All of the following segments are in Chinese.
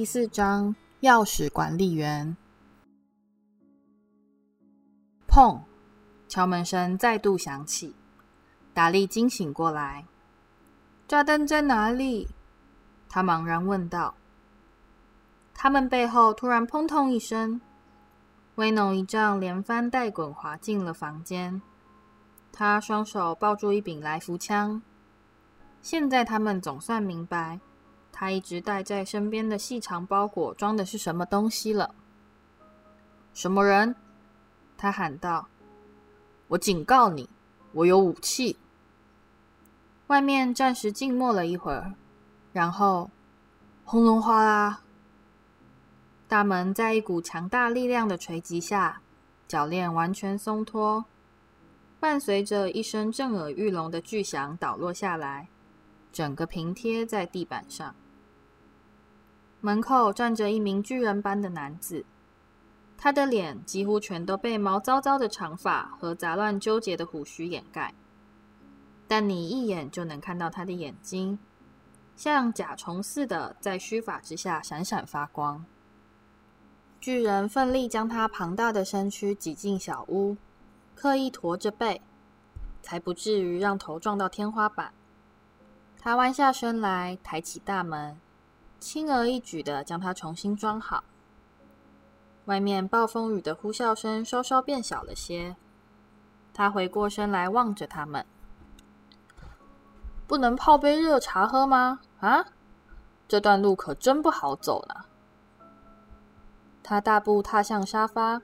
第四章钥匙管理员。砰！敲门声再度响起，达利惊醒过来。炸弹在哪里？他茫然问道。他们背后突然砰通一声，威农一丈连翻带滚滑进了房间。他双手抱住一柄来福枪。现在他们总算明白，他一直带在身边的细长包裹装的是什么东西了。什么人？他喊道：“我警告你，我有武器。”外面暂时静默了一会儿，然后轰隆哗啦，大门在一股强大力量的锤击下，铰链完全松脱，伴随着一声震耳欲聋的巨响倒落下来，整个平贴在地板上。门口站着一名巨人般的男子，他的脸几乎全都被毛糟糟的长发和杂乱纠结的胡须掩盖。但你一眼就能看到他的眼睛，像甲虫似的在须发之下闪闪发光。巨人奋力将他庞大的身躯挤进小屋，刻意驼着背，才不至于让头撞到天花板。他弯下身来，抬起大门，轻而易举地将它重新装好。外面暴风雨的呼啸声稍稍变小了些。他回过身来望着他们。不能泡杯热茶喝吗？啊，这段路可真不好走呢。他大步踏向沙发，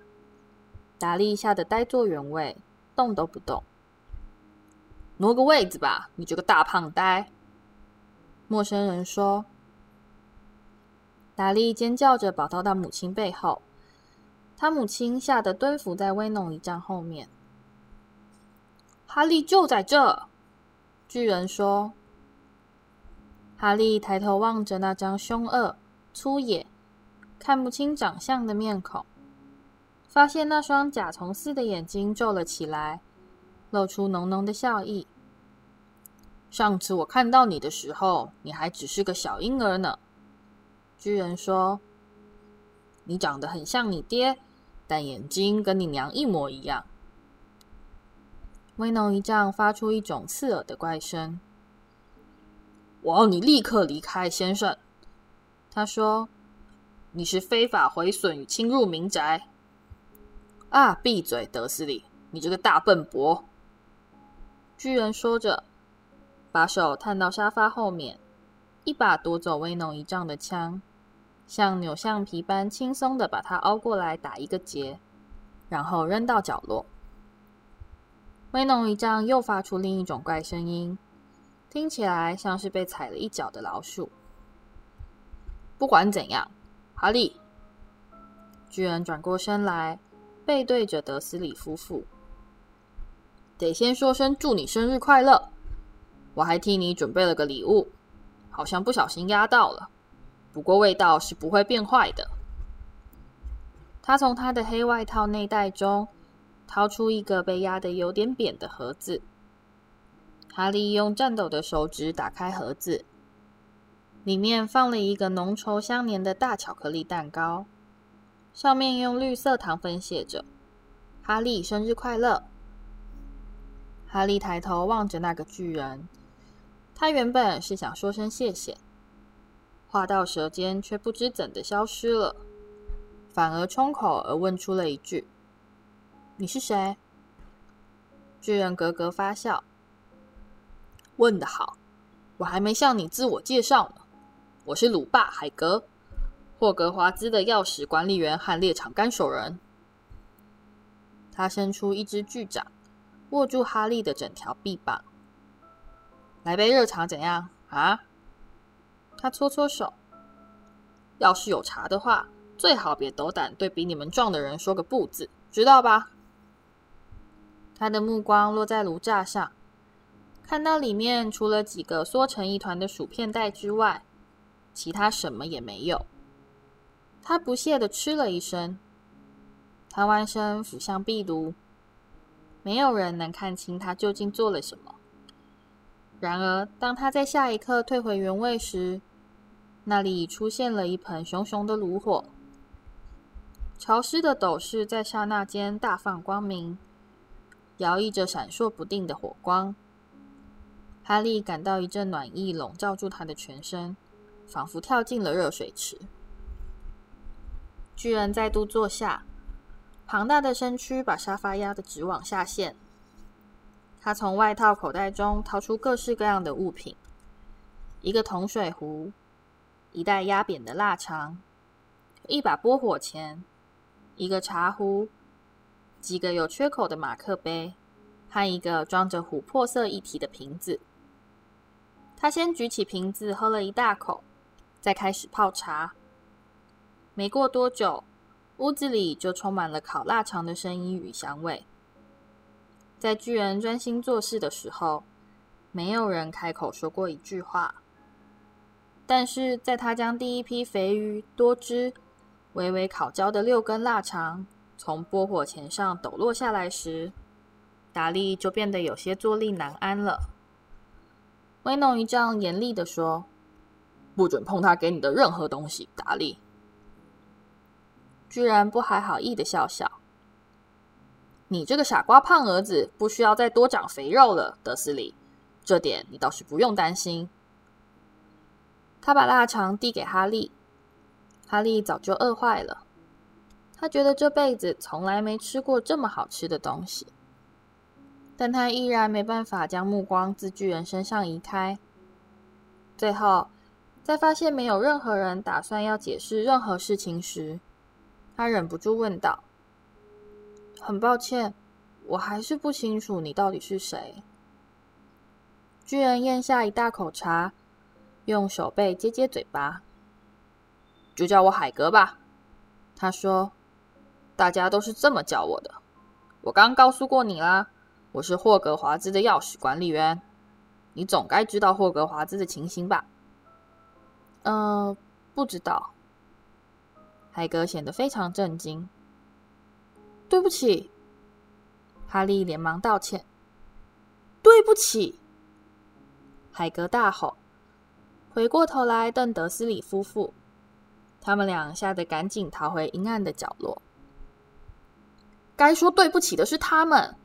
达利吓得呆坐原位，动都不动。挪个位子吧，你这个大胖呆。陌生人说。达利尖叫着跑到他母亲背后，他母亲吓得蹲伏在威农一丈后面。哈利就在这。巨人说：“哈利抬头望着那张凶恶、粗野、看不清长相的面孔，发现那双甲虫似的眼睛皱了起来，露出浓浓的笑意。上次我看到你的时候，你还只是个小婴儿呢。”巨人说：“你长得很像你爹，但眼睛跟你娘一模一样。”威农一丈发出一种刺耳的怪声。“我要你立刻离开，先生。”他说，“你是非法毁损与侵入民宅。”啊！闭嘴，德斯里，你这个大笨伯！”巨人说着，把手探到沙发后面，一把夺走威农一丈的枪，像扭橡皮般轻松地把它凹过来打一个结，然后扔到角落。威农一丈又发出另一种怪声音，听起来像是被踩了一脚的老鼠。不管怎样，哈利，巨人转过身来，背对着德斯里夫妇，得先说声祝你生日快乐。我还替你准备了个礼物，好像不小心压到了，不过味道是不会变坏的。他从他的黑外套内袋中。掏出一个被压得有点扁的盒子，哈利用颤抖的手指打开盒子，里面放了一个浓稠相黏的大巧克力蛋糕，上面用绿色糖粉写着“哈利生日快乐”。哈利抬头望着那个巨人，他原本是想说声谢谢，话到舌尖却不知怎的消失了，反而冲口而问出了一句。你是谁？巨人咯咯发笑。问得好，我还没向你自我介绍呢。我是鲁霸海格，霍格华兹的钥匙管理员和猎场看守人。他伸出一只巨掌，握住哈利的整条臂膀。来杯热茶怎样啊？他搓搓手。要是有茶的话，最好别斗胆对比你们壮的人说个不字，知道吧？他的目光落在炉架上，看到里面除了几个缩成一团的薯片袋之外，其他什么也没有。他不屑地嗤了一声，他弯身俯向壁炉，没有人能看清他究竟做了什么。然而，当他在下一刻退回原位时，那里出现了一盆熊熊的炉火，潮湿的斗室在刹那间大放光明，摇曳着闪烁不定的火光。哈利感到一阵暖意笼罩住他的全身，仿佛跳进了热水池。巨人再度坐下，庞大的身躯把沙发压得直往下陷。他从外套口袋中掏出各式各样的物品：一个铜水壶。一袋压扁的腊肠，一把拨火钳，一个茶壶，几个有缺口的马克杯，和一个装着琥珀色液体的瓶子。他先举起瓶子喝了一大口，再开始泡茶。没过多久，屋子里就充满了烤腊肠的声音与香味。在巨人专心做事的时候，没有人开口说过一句话。但是在他将第一批肥鱼、多汁、微微烤焦的六根腊肠从拨火钳上抖落下来时，达利就变得有些坐立难安了。威农一丈严厉地说：“不准碰他给你的任何东西，达利。”居然不怀好意的笑笑：“你这个傻瓜胖儿子，不需要再多长肥肉了，德斯里，这点你倒是不用担心。”他把腊肠递给哈利，哈利早就饿坏了。他觉得这辈子从来没吃过这么好吃的东西，但他依然没办法将目光自巨人身上移开。最后，在发现没有任何人打算要解释任何事情时，他忍不住问道：“很抱歉，我还是不清楚你到底是谁。”巨人咽下一大口茶。用手背接接嘴巴，就叫我海格吧。他说：“大家都是这么叫我的。我刚告诉过你啦，我是霍格华兹的钥匙管理员。你总该知道霍格华兹的情形吧？”“嗯、不知道。”海格显得非常震惊。“对不起。”哈利连忙道歉。“对不起！”海格大吼。回过头来瞪德斯里夫妇，他们俩吓得赶紧逃回阴暗的角落。该说对不起的是他们。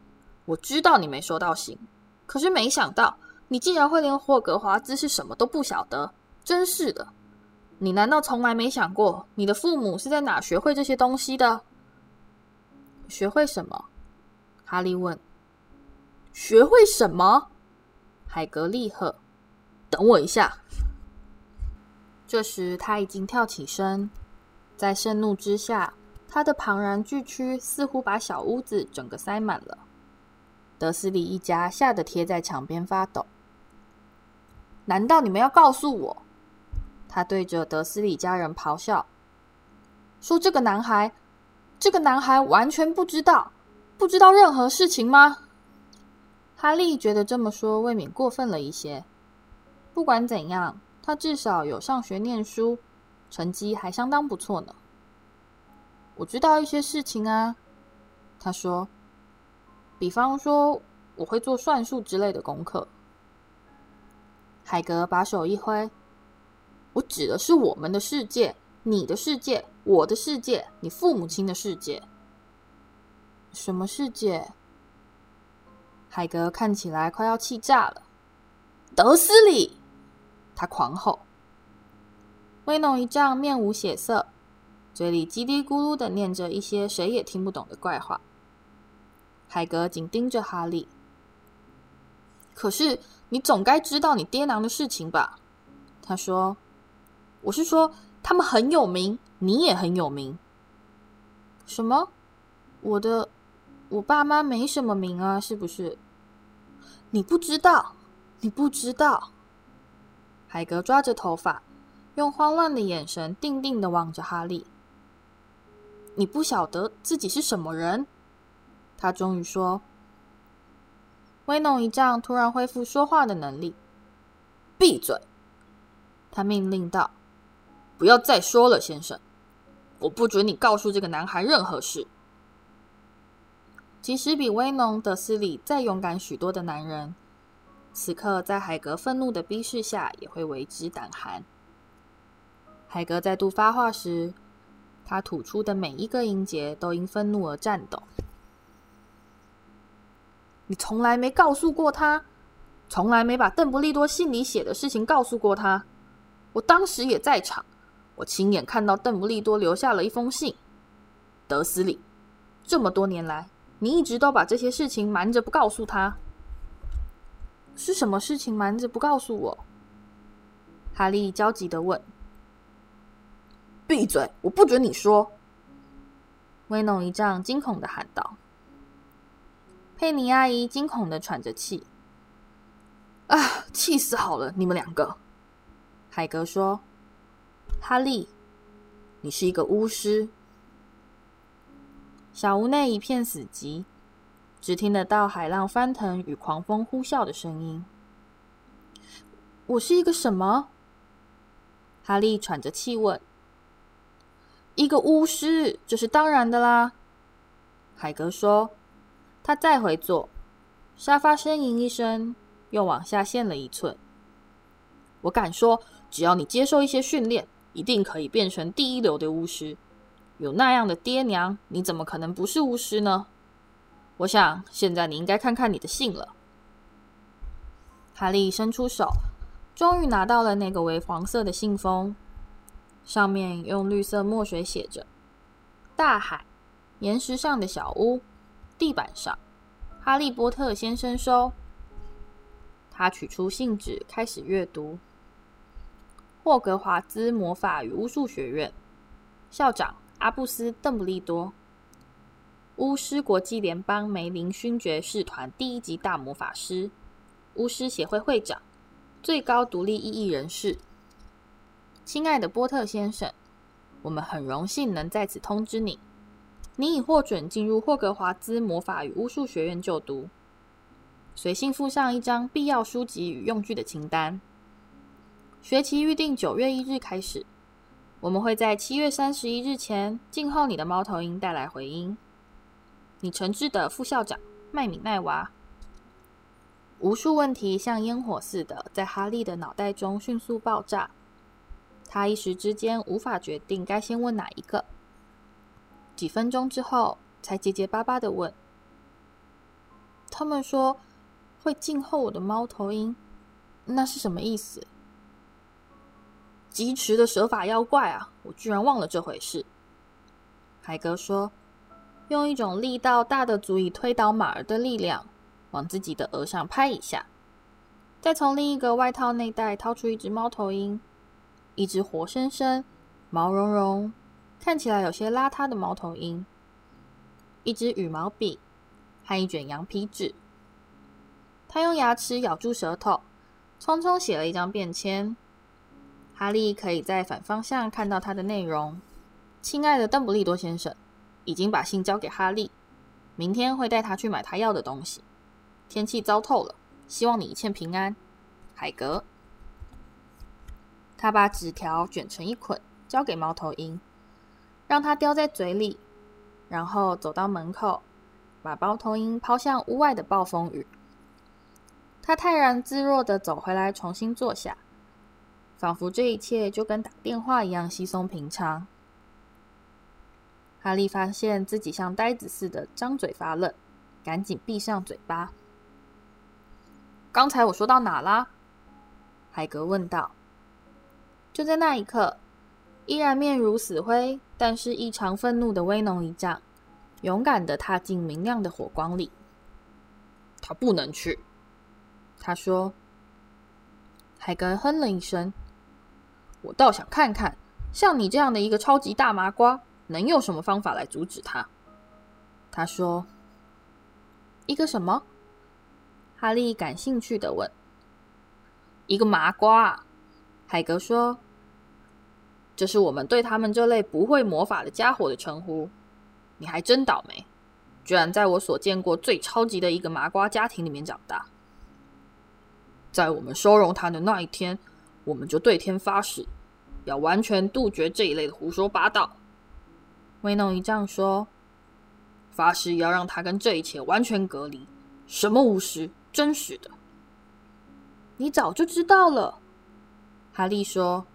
我知道你没收到信，可是没想到你竟然会连霍格华兹是什么都不晓得，真是的！你难道从来没想过你的父母是在哪学会这些东西的？学会什么？哈利问。学会什么？海格厉喝。等我一下。这时，他已经跳起身，在盛怒之下，他的庞然巨躯似乎把小屋子整个塞满了。德斯里一家吓得贴在墙边发抖。难道你们要告诉我？他对着德斯里家人咆哮，说：“这个男孩，这个男孩完全不知道，不知道任何事情吗？”哈利觉得这么说未免过分了一些。不管怎样。他至少有上学念书，成绩还相当不错呢。我知道一些事情啊，他说，比方说我会做算术之类的功课。海格把手一挥，我指的是我们的世界，你的世界，我的世界，你父母亲的世界。什么世界？海格看起来快要气炸了。德斯里。他狂吼，威农一丈面无血色，嘴里叽里咕噜的念着一些谁也听不懂的怪话。海格紧盯着哈利。可是你总该知道你爹娘的事情吧？他说：“我是说，他们很有名，你也很有名。”什么？我的，我爸妈没什么名啊，是不是？你不知道，你不知道。海格抓着头发，用慌乱的眼神定定的望着哈利。“你不晓得自己是什么人？”他终于说。威农一丈突然恢复说话的能力。“闭嘴！”他命令道，“不要再说了，先生。我不准你告诉这个男孩任何事。”即使比威农德斯里再勇敢许多的男人。此刻，在海格愤怒的逼视下，也会为之胆寒。海格再度发话时，他吐出的每一个音节都因愤怒而颤抖。你从来没告诉过他，从来没把邓不利多信里写的事情告诉过他。我当时也在场，我亲眼看到邓布利多留下了一封信。德斯里，这么多年来，你一直都把这些事情瞒着不告诉他。是什么事情瞒着不告诉我？哈利焦急地问。闭嘴！我不准你说。威农一丈惊恐地喊道。佩妮阿姨惊恐地喘着气。啊！气死好了，你们两个！海格说：“哈利，你是一个巫师。”小屋内一片死寂，只听得到海浪翻腾与狂风呼啸的声音。我是一个什么？哈利喘着气问。一个巫师，这是当然的啦。海格说。他再回坐，沙发呻吟一声，又往下陷了一寸。我敢说，只要你接受一些训练，一定可以变成第一流的巫师。有那样的爹娘，你怎么可能不是巫师呢？我想，现在你应该看看你的信了。哈利伸出手，终于拿到了那个为黄色的信封。上面用绿色墨水写着：“大海，岩石上的小屋，地板上，哈利波特先生收。”他取出信纸，开始阅读：“霍格华兹魔法与巫术学院校长阿布斯·邓布利多，巫师国际联邦梅林勋爵士团第一级大魔法师，巫师协会会长，最高独立异议人士。”亲爱的波特先生，我们很荣幸能在此通知你，你已获准进入霍格华兹魔法与巫术学院就读。随信附上一张必要书籍与用具的清单。学期预定九月一日开始，我们会在七月三十一日前静候你的猫头鹰带来回音。你诚挚的副校长麦米奈娃。无数问题像烟火似的在哈利的脑袋中迅速爆炸。他一时之间无法决定该先问哪一个。几分钟之后，才结结巴巴的问：“他们说会静候我的猫头鹰，那是什么意思？”疾驰的蛇法妖怪啊！我居然忘了这回事。海格说：“用一种力道大的足以推倒马儿的力量，往自己的额上拍一下，再从另一个外套内袋掏出一只猫头鹰。”一只活生生、毛茸茸、看起来有些邋遢的猫头鹰，一支羽毛笔和一卷羊皮纸。他用牙齿咬住舌头，匆匆写了一张便签。哈利可以在反方向看到它的内容：“亲爱的邓布利多先生，已经把信交给哈利，明天会带他去买他要的东西。天气糟透了，希望你一切平安。”海格。他把纸条卷成一捆，交给猫头鹰，让它叼在嘴里，然后走到门口，把猫头鹰抛向屋外的暴风雨。他泰然自若地走回来，重新坐下，仿佛这一切就跟打电话一样稀松平常。哈利发现自己像呆子似的张嘴发愣，赶紧闭上嘴巴。刚才我说到哪啦？海格问道。就在那一刻，依然面如死灰，但是异常愤怒的威农一丈，勇敢的踏进明亮的火光里。他不能去，他说。海格哼了一声。我倒想看看，像你这样的一个超级大麻瓜，能用什么方法来阻止他？他说。一个什么？哈利感兴趣的问。一个麻瓜。海格说：“这是我们对他们这类不会魔法的家伙的称呼。你还真倒霉，居然在我所见过最超级的一个麻瓜家庭里面长大。在我们收容他的那一天，我们就对天发誓，要完全杜绝这一类的胡说八道。”威诺一丈说：“发誓要让他跟这一切完全隔离。什么巫师，真是的！你早就知道了。”哈利说：“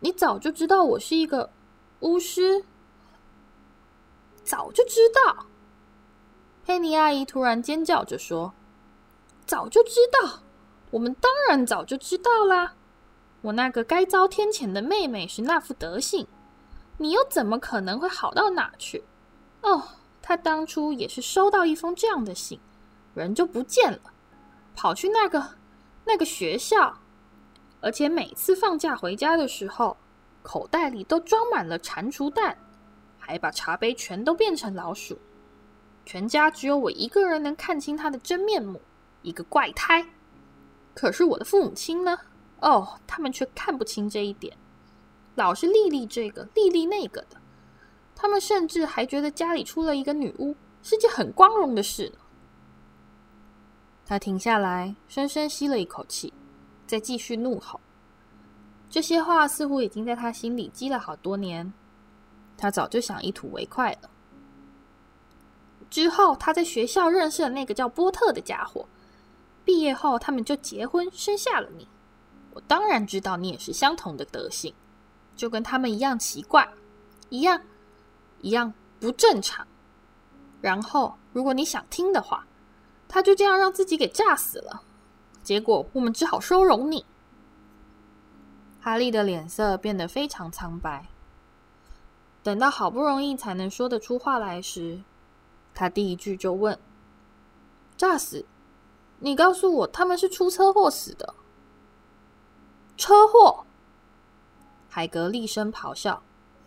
你早就知道我是一个巫师？早就知道？佩妮阿姨突然尖叫着说：“早就知道！我们当然早就知道啦！我那个该遭天谴的妹妹是那副德性，你又怎么可能会好到哪去？哦，她当初也是收到一封这样的信，人就不见了，跑去那个那个学校。”而且每次放假回家的时候，口袋里都装满了蟾蜍蛋，还把茶杯全都变成老鼠。全家只有我一个人能看清他的真面目，一个怪胎。可是我的父母亲呢？哦，他们却看不清这一点，老是丽丽这个丽丽那个的。他们甚至还觉得家里出了一个女巫是件很光荣的事呢。他停下来，深深吸了一口气。再继续怒吼，这些话似乎已经在他心里积了好多年，他早就想一吐为快了。之后，他在学校认识了那个叫波特的家伙，毕业后他们就结婚生下了你。我当然知道你也是相同的德性，就跟他们一样奇怪，一样一样不正常。然后，如果你想听的话，他就这样让自己给炸死了。结果我们只好收容你。哈利的脸色变得非常苍白。等到好不容易才能说得出话来时，他第一句就问：“炸死？你告诉我他们是出车祸死的？”车祸！海格厉声咆哮，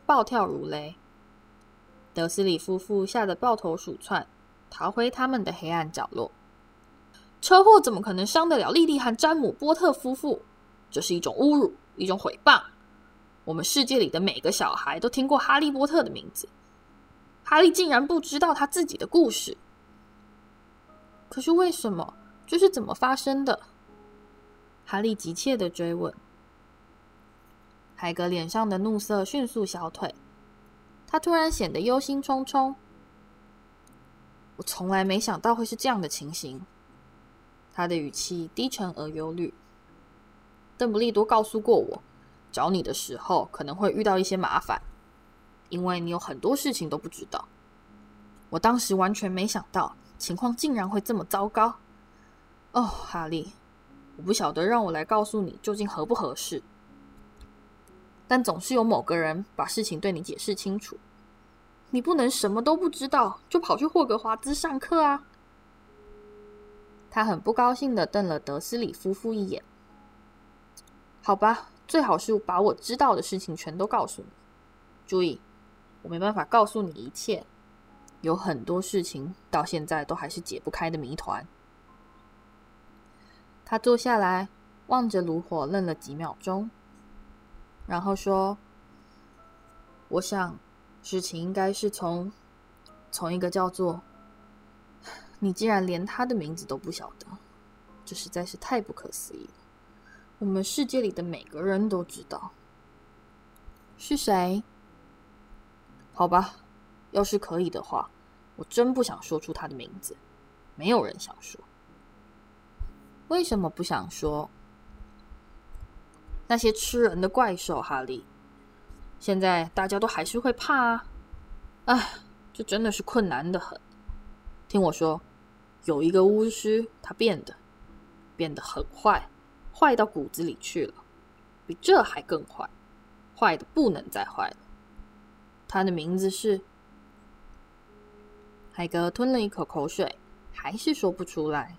暴跳如雷。德斯里夫妇吓得抱头鼠窜，逃回他们的黑暗角落。车祸怎么可能伤得了莉莉和詹姆·波特夫妇？这是一种侮辱，一种毁谤。我们世界里的每个小孩都听过哈利波特的名字，哈利竟然不知道他自己的故事。可是为什么？这是怎么发生的？哈利急切地追问。海格脸上的怒色迅速消退，他突然显得忧心忡忡。我从来没想到会是这样的情形。他的语气低沉而忧虑。邓布利多告诉过我，找你的时候可能会遇到一些麻烦，因为你有很多事情都不知道。我当时完全没想到情况竟然会这么糟糕。哦，哈利，我不晓得让我来告诉你究竟合不合适，但总是有某个人把事情对你解释清楚。你不能什么都不知道就跑去霍格华兹上课啊！他很不高兴地瞪了德斯里夫妇一眼。好吧，最好是把我知道的事情全都告诉你。注意，我没办法告诉你一切，有很多事情到现在都还是解不开的谜团。他坐下来，望着炉火，愣了几秒钟，然后说：“我想，事情应该是从从一个叫做……”你竟然连他的名字都不晓得，这实在是太不可思议了。我们世界里的每个人都知道是谁？好吧，要是可以的话，我真不想说出他的名字。没有人想说。为什么不想说？那些吃人的怪兽，哈利。现在大家都还是会怕啊。唉，这真的是困难的很。听我说。有一个巫师，他变得变得很坏，坏到骨子里去了，比这还更坏，坏的不能再坏了。他的名字是海格，吞了一口口水，还是说不出来。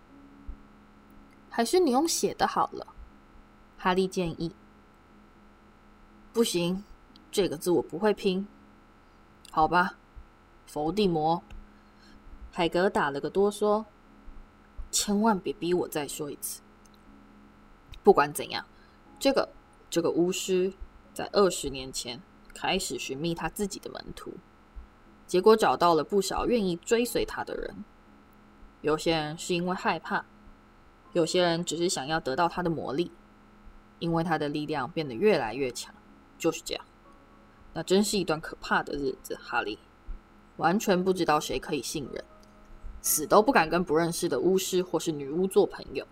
还是你用写的好了，哈利建议。不行，这个字我不会拼。好吧，伏地魔。海格打了个哆嗦，千万别逼我再说一次。不管怎样，这个这个巫师在二十年前开始寻觅他自己的门徒，结果找到了不少愿意追随他的人。有些人是因为害怕，有些人只是想要得到他的魔力，因为他的力量变得越来越强。就是这样，那真是一段可怕的日子，哈利，完全不知道谁可以信任。死都不敢跟不认识的巫师或是女巫做朋友。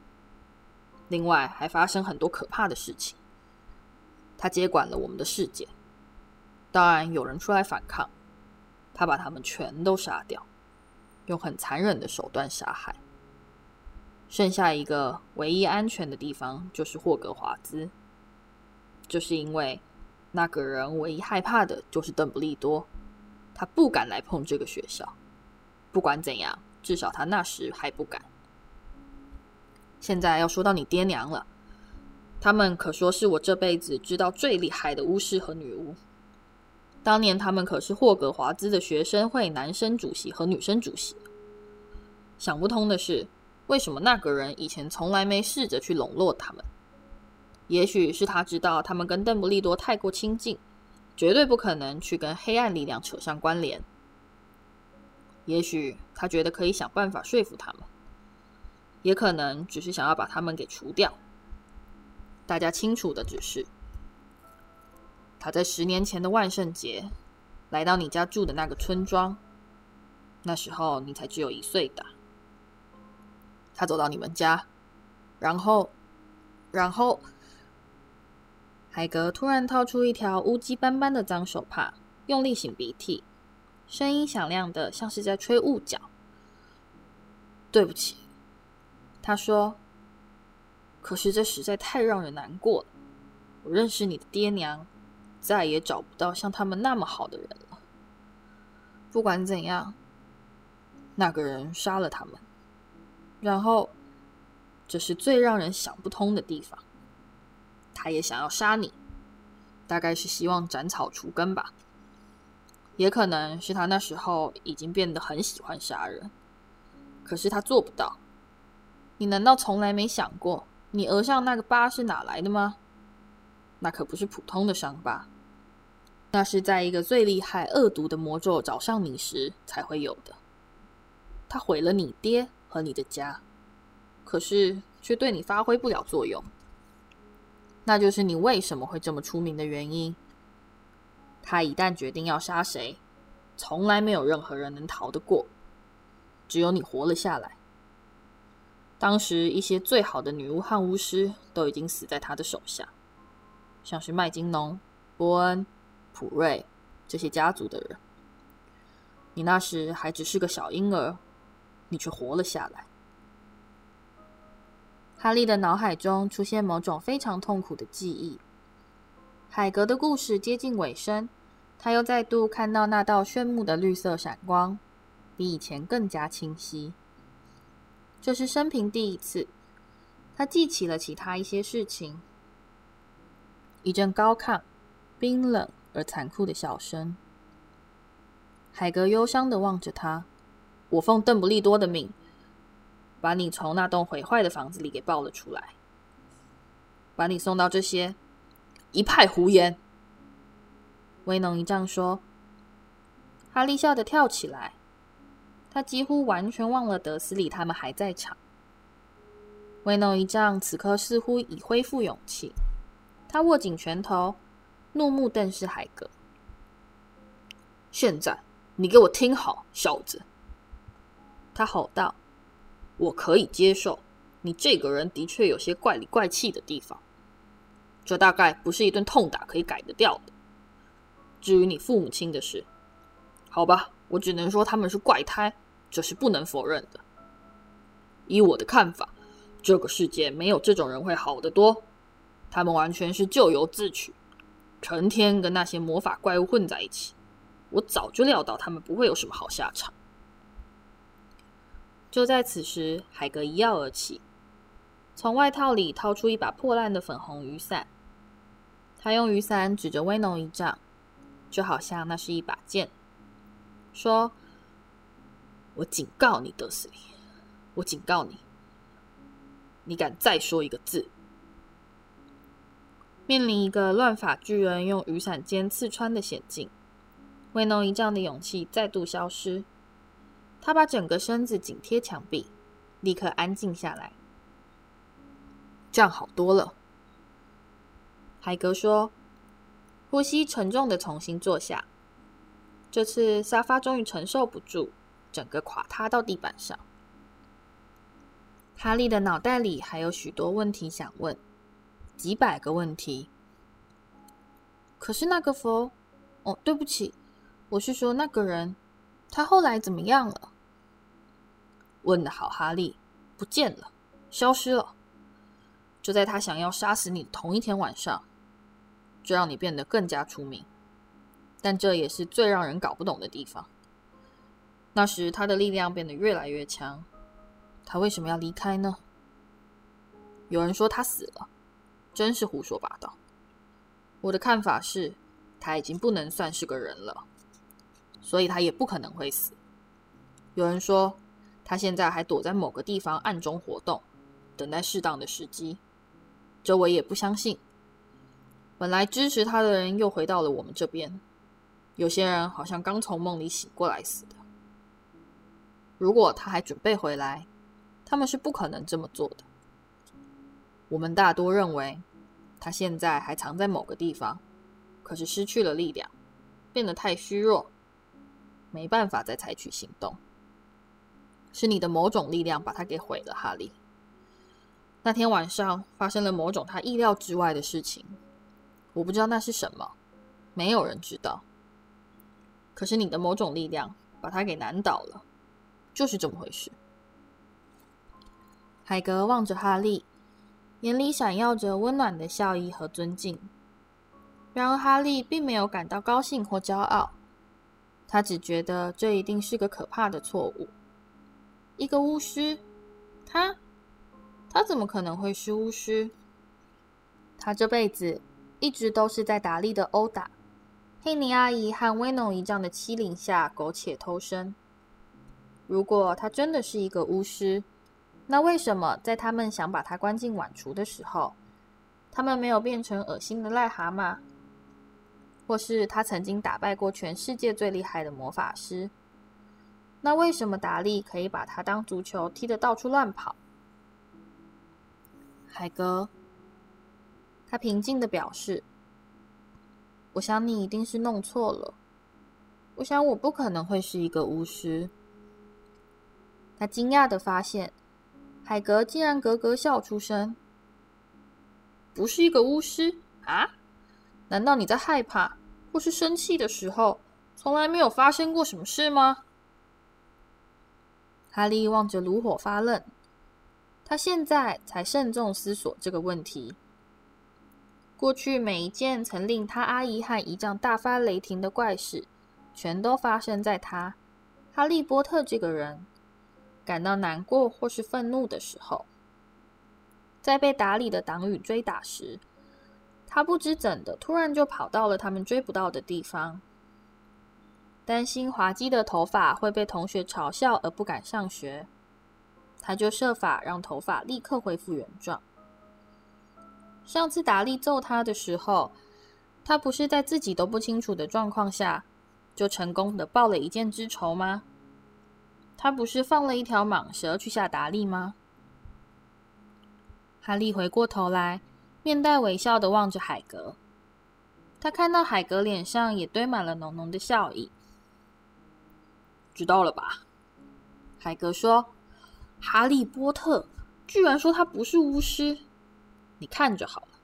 另外，还发生很多可怕的事情。他接管了我们的世界。当然，有人出来反抗，他把他们全都杀掉，用很残忍的手段杀害。剩下一个唯一安全的地方就是霍格华兹，就是因为那个人唯一害怕的就是邓布利多，他不敢来碰这个学校。不管怎样，至少他那时还不敢。现在要说到你爹娘了，他们可说是我这辈子知道最厉害的巫师和女巫。当年他们可是霍格华兹的学生会男生主席和女生主席。想不通的是，为什么那个人以前从来没试着去笼络他们？也许是他知道他们跟邓布利多太过亲近，绝对不可能去跟黑暗力量扯上关联。也许他觉得可以想办法说服他们，也可能只是想要把他们给除掉。大家清楚的只是，他在十年前的万圣节来到你家住的那个村庄，那时候你才只有一岁大。他走到你们家，然后，然后，海格突然掏出一条乌鸡斑斑的脏手帕，用力擤鼻涕，声音响亮的像是在吹雾角。对不起，他说。可是这实在太让人难过了。我认识你的爹娘，再也找不到像他们那么好的人了。不管怎样，那个人杀了他们。然后，这是最让人想不通的地方。他也想要杀你，大概是希望斩草除根吧。也可能是他那时候已经变得很喜欢杀人，可是他做不到。你难道从来没想过，你额上那个疤是哪来的吗？那可不是普通的伤疤，那是在一个最厉害恶毒的魔咒找上你时才会有的。他毁了你爹。和你的家，可是却对你发挥不了作用。那就是你为什么会这么出名的原因。他一旦决定要杀谁，从来没有任何人能逃得过，只有你活了下来。当时一些最好的女巫和巫师都已经死在他的手下，像是麦金农、波恩、普瑞这些家族的人。你那时还只是个小婴儿。你却活了下来。哈利的脑海中出现某种非常痛苦的记忆。海格的故事接近尾声，他又再度看到那道炫目的绿色闪光，比以前更加清晰。这是生平第一次，他记起了其他一些事情。一阵高亢、冰冷而残酷的笑声。海格忧伤地望着他。我奉邓布利多的命，把你从那栋毁坏的房子里给抱了出来，把你送到这些一派胡言。威农一丈说。哈利笑得跳起来，他几乎完全忘了德斯里他们还在场。威农一丈此刻似乎已恢复勇气，他握紧拳头，怒目瞪视海格。现在，你给我听好，小子！他吼道：“我可以接受，你这个人的确有些怪里怪气的地方，这大概不是一顿痛打可以改得掉的。至于你父母亲的事，好吧，我只能说他们是怪胎，这是不能否认的。依我的看法，这个世界没有这种人会好得多。他们完全是咎由自取，成天跟那些魔法怪物混在一起。我早就料到他们不会有什么好下场。”就在此时，海格一跃而起，从外套里掏出一把破烂的粉红雨伞。他用雨伞指着威农一丈，就好像那是一把剑，说：“我警告你，德斯里，我警告你，你敢再说一个字，面临一个乱发巨人用雨伞尖刺穿的险境，威农一丈的勇气再度消失。”他把整个身子紧贴墙壁，立刻安静下来。这样好多了，海格说，呼吸沉重的重新坐下。这次沙发终于承受不住，整个垮塌到地板上。哈利的脑袋里还有许多问题想问，几百个问题。可是那个佛……哦，对不起，我是说那个人，他后来怎么样了？问的好，哈利，不见了，消失了。就在他想要杀死你的同一天晚上，就让你变得更加出名。但这也是最让人搞不懂的地方。那时他的力量变得越来越强，他为什么要离开呢？有人说他死了，真是胡说八道。我的看法是，他已经不能算是个人了，所以他也不可能会死。有人说他现在还躲在某个地方暗中活动，等待适当的时机。周围也不相信。本来支持他的人又回到了我们这边，有些人好像刚从梦里醒过来似的。如果他还准备回来，他们是不可能这么做的。我们大多认为，他现在还藏在某个地方，可是失去了力量，变得太虚弱，没办法再采取行动。是你的某种力量把他给毁了，哈利。那天晚上发生了某种他意料之外的事情，我不知道那是什么，没有人知道。可是你的某种力量把他给难倒了，就是这么回事。海格望着哈利。眼里闪耀着温暖的笑意和尊敬。然而，哈利并没有感到高兴或骄傲，他只觉得这一定是个可怕的错误。一个巫师，他，他怎么可能会是巫师？他这辈子一直都是在达利的殴打、佩妮阿姨和威农姨丈的欺凌下苟且偷生。如果他真的是一个巫师，那为什么在他们想把他关进碗橱的时候，他们没有变成恶心的癞蛤蟆？或是他曾经打败过全世界最厉害的魔法师？那为什么达利可以把他当足球踢得到处乱跑？海格，他平静地表示：“我想你一定是弄错了。我想我不可能会是一个巫师。”他惊讶地发现。海格竟然咯咯笑出声。不是一个巫师啊？难道你在害怕或是生气的时候，从来没有发生过什么事吗？哈利望着炉火发愣，他现在才慎重思索这个问题。过去每一件曾令他阿姨和姨丈大发雷霆的怪事，全都发生在他哈利波特这个人。感到难过或是愤怒的时候，在被打理的党羽追打时，他不知怎的突然就跑到了他们追不到的地方。担心滑稽的头发会被同学嘲笑而不敢上学，他就设法让头发立刻恢复原状。上次达利揍他的时候，他不是在自己都不清楚的状况下，就成功的报了一箭之仇吗？他不是放了一条蟒蛇去吓达利吗？哈利回过头来，面带微笑的望着海格。他看到海格脸上也堆满了浓浓的笑意。知道了吧？海格说：“哈利波特居然说他不是巫师，你看着好了，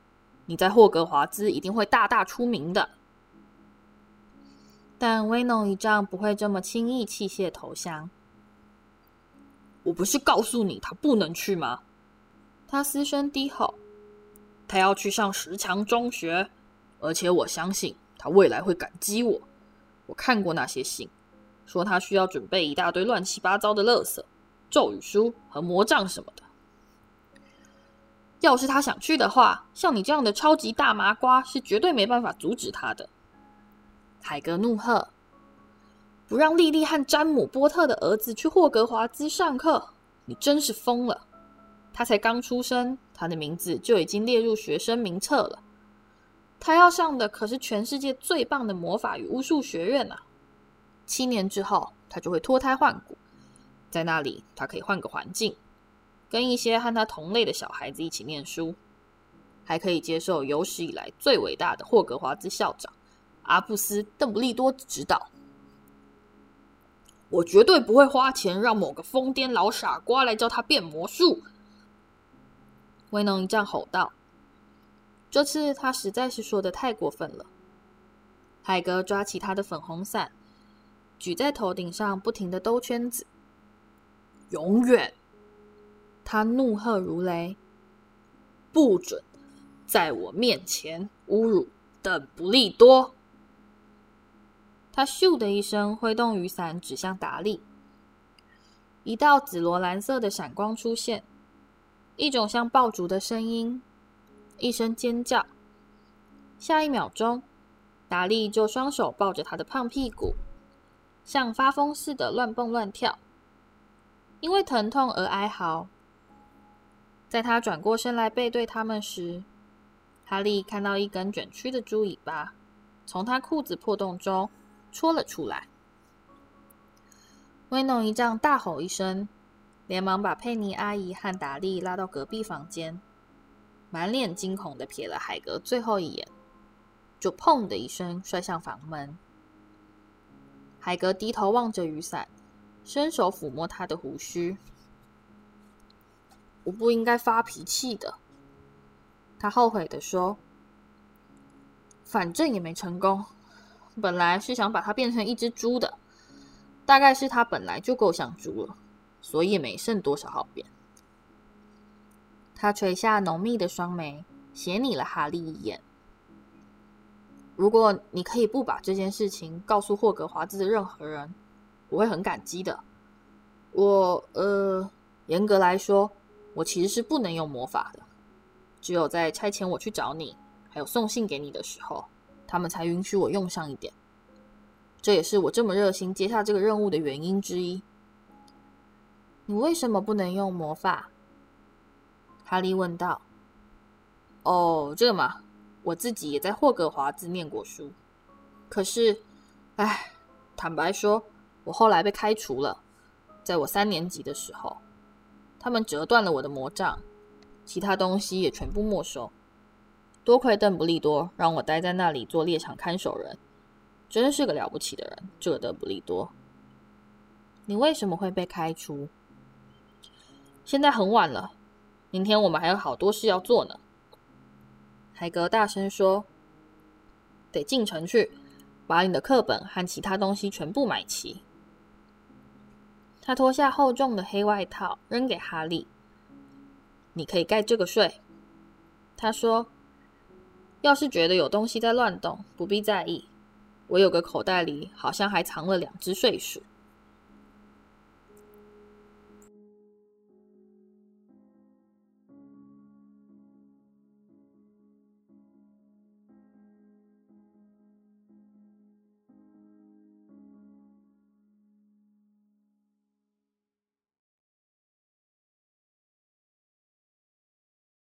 你在霍格华兹一定会大大出名的。”但威农一丈不会这么轻易弃械投降。我不是告诉你他不能去吗？他嘶声低吼：“他要去上石墙中学，而且我相信他未来会感激我。我看过那些信，说他需要准备一大堆乱七八糟的垃圾、咒语书和魔杖什么的。要是他想去的话，像你这样的超级大麻瓜是绝对没办法阻止他的。”海格怒喝。不让莉莉和詹姆·波特的儿子去霍格华兹上课，你真是疯了！他才刚出生，他的名字就已经列入学生名册了。他要上的可是全世界最棒的魔法与巫术学院啊！七年之后，他就会脱胎换骨，在那里，他可以换个环境，跟一些和他同类的小孩子一起念书，还可以接受有史以来最伟大的霍格华兹校长阿布斯·邓布利多指导。我绝对不会花钱让某个疯癫老傻瓜来教他变魔术。威农一丈吼道：“这次他实在是说的太过分了。海格抓起他的粉红伞，举在头顶上，不停的兜圈子。永远！他怒喝如雷，不准在我面前侮辱邓不利多！他咻的一声挥动雨伞，指向达利。一道紫罗兰色的闪光出现，一种像爆竹的声音，一声尖叫。下一秒钟，达利就双手抱着他的胖屁股，像发疯似的乱蹦乱跳，因为疼痛而哀嚎。在他转过身来背对他们时，哈利看到一根卷曲的猪尾巴从他裤子破洞中戳了出来。威农一丈大吼一声，连忙把佩妮阿姨和达利拉到隔壁房间，满脸惊恐的瞥了海格最后一眼，就砰的一声摔向房门。海格低头望着雨伞，伸手抚摸他的胡须。我不应该发脾气的，他后悔的说。反正也没成功，本来是想把它变成一只猪的，大概是它本来就够像猪了，所以没剩多少好变。他垂下浓密的双眉，斜睨了哈利一眼。如果你可以不把这件事情告诉霍格华兹的任何人，我会很感激的。我，呃，严格来说。我其实是不能用魔法的，只有在差遣我去找你，还有送信给你的时候，他们才允许我用上一点。这也是我这么热心接下这个任务的原因之一。你为什么不能用魔法？哈利问道。哦，这个嘛，我自己也在霍格华兹念过书，可是，唉，坦白说，我后来被开除了，在我三年级的时候。他们折断了我的魔杖，其他东西也全部没收。多亏邓布利多让我待在那里做猎场看守人，真是个了不起的人，这邓布利多。你为什么会被开除？现在很晚了，明天我们还有好多事要做呢。海格大声说：“得进城去，把你的课本和其他东西全部买齐。”他脱下厚重的黑外套，扔给哈利。“你可以盖这个睡。”他说。“要是觉得有东西在乱动，不必在意。我有个口袋里好像还藏了两只睡鼠。”